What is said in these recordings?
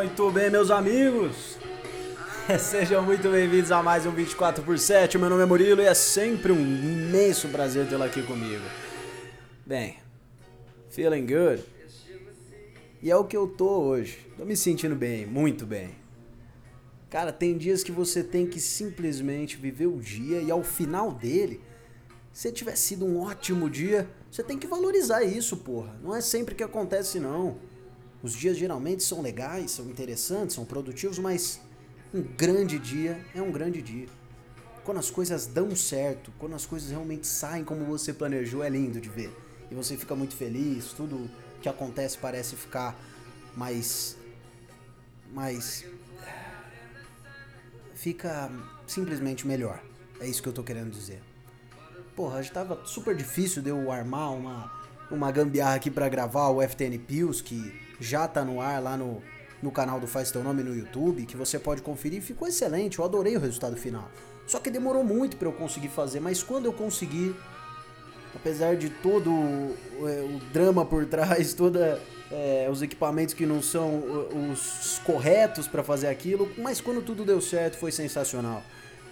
Muito bem, meus amigos. Sejam muito bem-vindos a mais um 24 por 7. O meu nome é Murilo e é sempre um imenso prazer tê-lo aqui comigo. Bem, feeling good? E é o que eu tô hoje. Tô me sentindo bem, muito bem. Cara, tem dias que você tem que simplesmente viver o dia e ao final dele, se tiver sido um ótimo dia, você tem que valorizar isso, porra. Não é sempre que acontece, não. Os dias geralmente são legais, são interessantes, são produtivos, mas um grande dia é um grande dia. Quando as coisas dão certo, quando as coisas realmente saem como você planejou, é lindo de ver. E você fica muito feliz, tudo que acontece parece ficar mais. mais. fica simplesmente melhor. É isso que eu tô querendo dizer. Porra, já tava super difícil de eu armar uma, uma gambiarra aqui para gravar o FTN Pills, que já tá no ar lá no, no canal do Faz Teu Nome no YouTube, que você pode conferir. Ficou excelente, eu adorei o resultado final. Só que demorou muito para eu conseguir fazer, mas quando eu consegui, apesar de todo é, o drama por trás, toda é, os equipamentos que não são os corretos para fazer aquilo, mas quando tudo deu certo foi sensacional.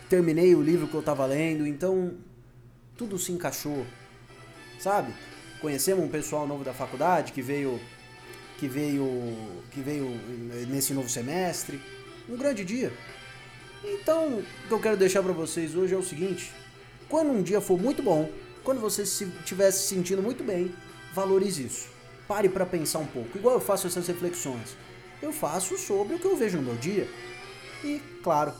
Terminei o livro que eu tava lendo, então tudo se encaixou, sabe? Conhecemos um pessoal novo da faculdade que veio que veio que veio nesse novo semestre, um grande dia. Então, o que eu quero deixar para vocês hoje é o seguinte: quando um dia for muito bom, quando você estiver se sentindo muito bem, valorize isso. Pare para pensar um pouco. Igual eu faço essas reflexões. Eu faço sobre o que eu vejo no meu dia. E, claro,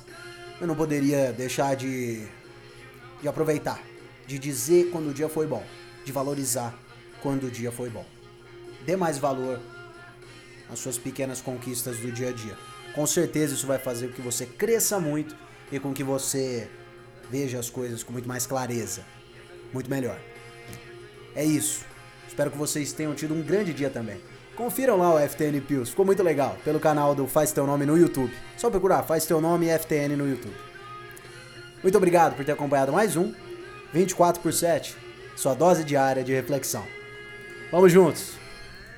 eu não poderia deixar de, de aproveitar de dizer quando o dia foi bom, de valorizar quando o dia foi bom. Dê mais valor às suas pequenas conquistas do dia a dia. Com certeza isso vai fazer com que você cresça muito e com que você veja as coisas com muito mais clareza, muito melhor. É isso. Espero que vocês tenham tido um grande dia também. Confiram lá o FTN Pills, ficou muito legal, pelo canal do Faz Teu Nome no YouTube. Só procurar Faz Teu Nome FTN no YouTube. Muito obrigado por ter acompanhado mais um 24 por 7, sua dose diária de reflexão. Vamos juntos!